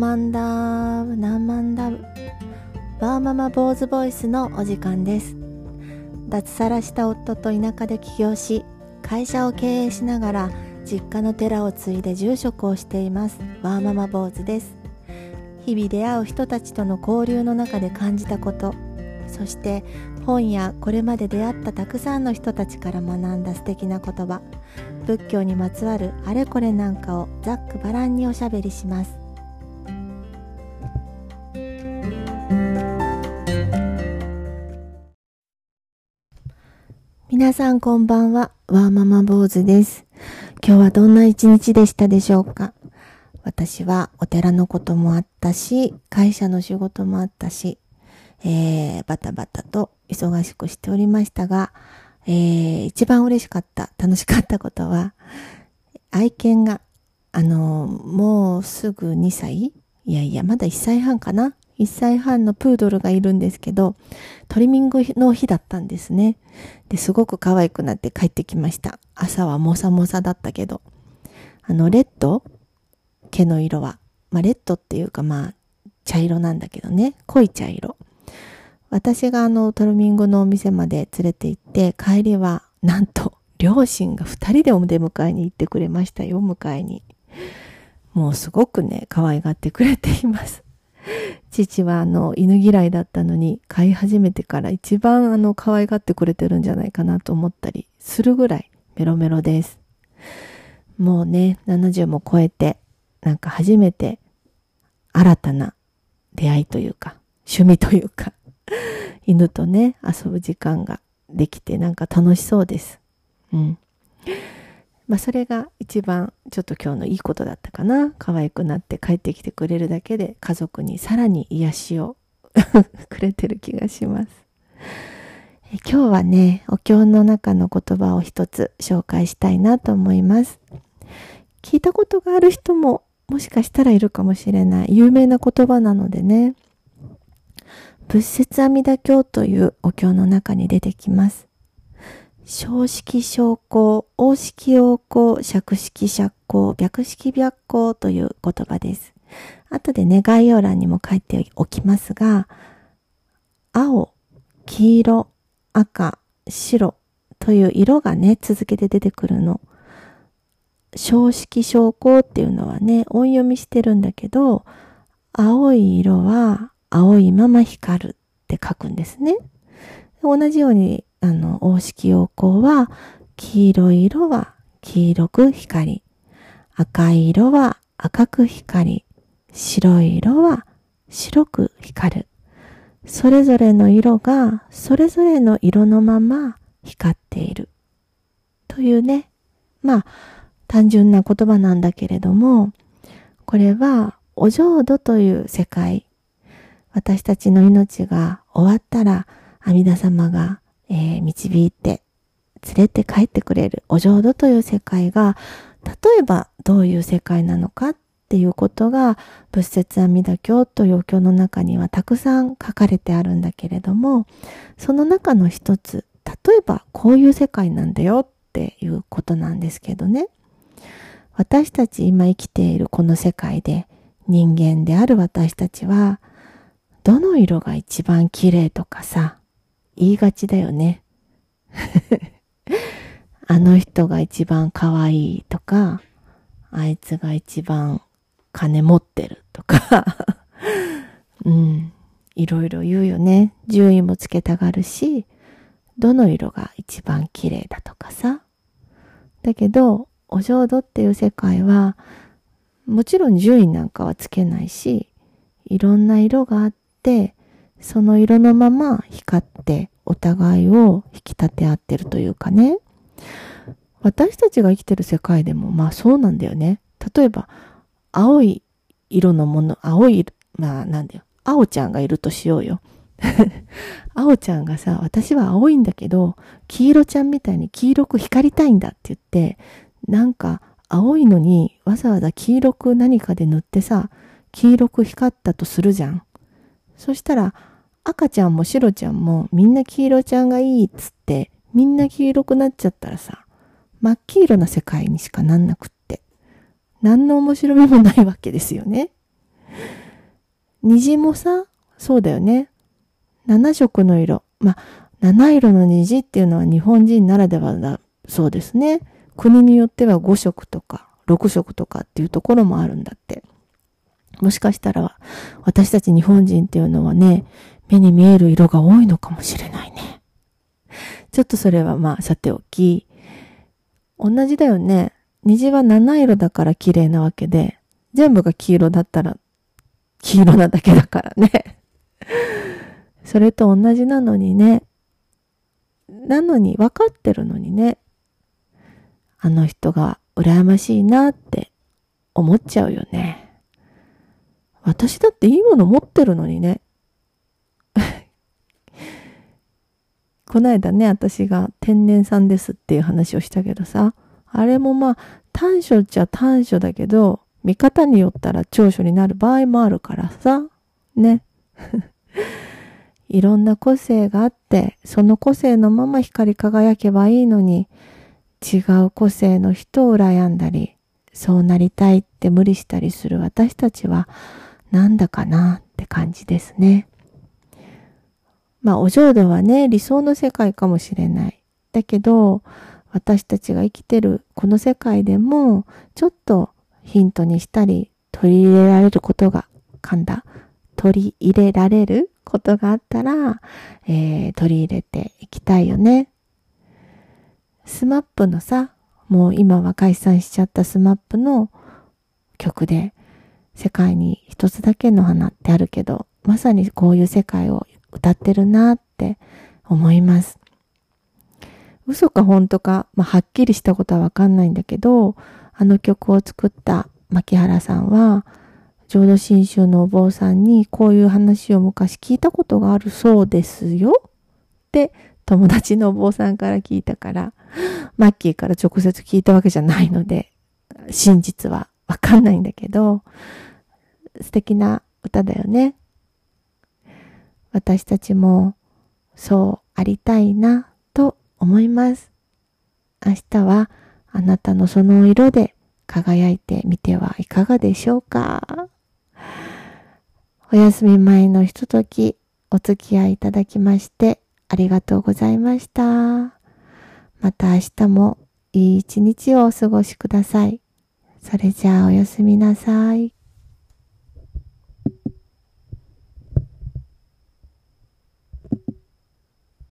マンダブ何万ダブワーママ坊主ボイスのお時間です。脱サラした夫と田舎で起業し会社を経営しながら実家の寺を継いで住職をしています。ワーママ坊主です。日々出会う人たちとの交流の中で感じたことそして本やこれまで出会ったたくさんの人たちから学んだ素敵な言葉。仏教にまつわるあれこれなんかをざっくばらんにおしゃべりします。皆さんこんばんは。ワーママ坊主です。今日はどんな一日でしたでしょうか？私はお寺のこともあったし会社の仕事もあったしえー、バタバタと忙しくしておりましたが、えー、一番嬉しかった、楽しかったことは、愛犬が、あの、もうすぐ2歳？いやいや、まだ1歳半かな？?1 歳半のプードルがいるんですけど、トリミングの日だったんですね。で、すごく可愛くなって帰ってきました。朝はもさもさだったけど。あの、レッド？毛の色は。まあ、レッドっていうかまあ、茶色なんだけどね。濃い茶色。私があのトルミングのお店まで連れて行って帰りはなんと両親が二人でお出迎えに行ってくれましたよ、迎えに。もうすごくね、可愛がってくれています。父はあの犬嫌いだったのに飼い始めてから一番あの可愛がってくれてるんじゃないかなと思ったりするぐらいメロメロです。もうね、70も超えてなんか初めて新たな出会いというか趣味というか 犬とね、遊ぶ時間ができてなんか楽しそうです。うん。まあそれが一番ちょっと今日のいいことだったかな。可愛くなって帰ってきてくれるだけで家族にさらに癒しを くれてる気がします。え今日はね、お経の中の言葉を一つ紹介したいなと思います。聞いたことがある人ももしかしたらいるかもしれない有名な言葉なのでね、仏説阿弥陀経というお経の中に出てきます。正式昇降、王式王降、釈式釈降、白式白降という言葉です。後でね、概要欄にも書いておきますが、青、黄色、赤、白という色がね、続けて出てくるの。正式昇降っていうのはね、音読みしてるんだけど、青い色は青いまま光るって書くんですね。同じように、あの、王式陽光は、黄色い色は黄色く光り、赤い色は赤く光り、白い色は白く光る。それぞれの色がそれぞれの色のまま光っている。というね、まあ、単純な言葉なんだけれども、これはお浄土という世界、私たちの命が終わったら、阿弥陀様が、えー、導いて、連れて帰ってくれるお浄土という世界が、例えばどういう世界なのかっていうことが、仏説阿弥陀経という経の中にはたくさん書かれてあるんだけれども、その中の一つ、例えばこういう世界なんだよっていうことなんですけどね。私たち今生きているこの世界で人間である私たちはどの色が一番綺麗とかさ、言いがちだよね。あの人が一番可愛いとか、あいつが一番金持ってるとか うん、いろいろ言うよね。順位もつけたがるし、どの色が一番綺麗だとかさ。だけど、お浄土っていう世界は、もちろん順位なんかはつけないし、いろんな色があって、その色のまま光ってお互いを引き立て合ってるというかね。私たちが生きてる世界でもまあそうなんだよね。例えば、青い色のもの、青い、まあなんだよ。青ちゃんがいるとしようよ。青ちゃんがさ、私は青いんだけど、黄色ちゃんみたいに黄色く光りたいんだって言って、なんか青いのにわざわざ黄色く何かで塗ってさ、黄色く光ったとするじゃん。そしたら、赤ちゃんも白ちゃんもみんな黄色ちゃんがいいっつって、みんな黄色くなっちゃったらさ、真っ黄色な世界にしかなんなくって、何の面白みもないわけですよね。虹もさ、そうだよね。7色の色。まあ、7色の虹っていうのは日本人ならではだそうですね。国によっては5色とか6色とかっていうところもあるんだって。もしかしたら私たち日本人っていうのはね、目に見える色が多いのかもしれないね。ちょっとそれはまあさておき、同じだよね。虹は七色だから綺麗なわけで、全部が黄色だったら黄色なだけだからね。それと同じなのにね。なのに分かってるのにね。あの人が羨ましいなって思っちゃうよね。私だっていいもの持ってるのにね。こないだね、私が天然酸ですっていう話をしたけどさ、あれもまあ短所っちゃ短所だけど、見方によったら長所になる場合もあるからさ、ね。いろんな個性があって、その個性のまま光り輝けばいいのに、違う個性の人を羨んだり、そうなりたいって無理したりする私たちは、なんだかなって感じですね。まあ、お浄土はね、理想の世界かもしれない。だけど、私たちが生きてるこの世界でも、ちょっとヒントにしたり、取り入れられることが、噛んだ。取り入れられることがあったら、えー、取り入れていきたいよね。スマップのさ、もう今は解散しちゃったスマップの曲で、世界に一つだけの花ってあるけど、まさにこういう世界を歌ってるなって思います。嘘か本当か、まあ、はっきりしたことはわかんないんだけど、あの曲を作った牧原さんは、浄土真宗のお坊さんにこういう話を昔聞いたことがあるそうですよって友達のお坊さんから聞いたから、マッキーから直接聞いたわけじゃないので、真実はわかんないんだけど、素敵な歌だよね。私たちもそうありたいなと思います。明日はあなたのその色で輝いてみてはいかがでしょうかお休み前のひとときお付き合いいただきましてありがとうございました。また明日もいい一日をお過ごしください。それじゃあおやすみなさい。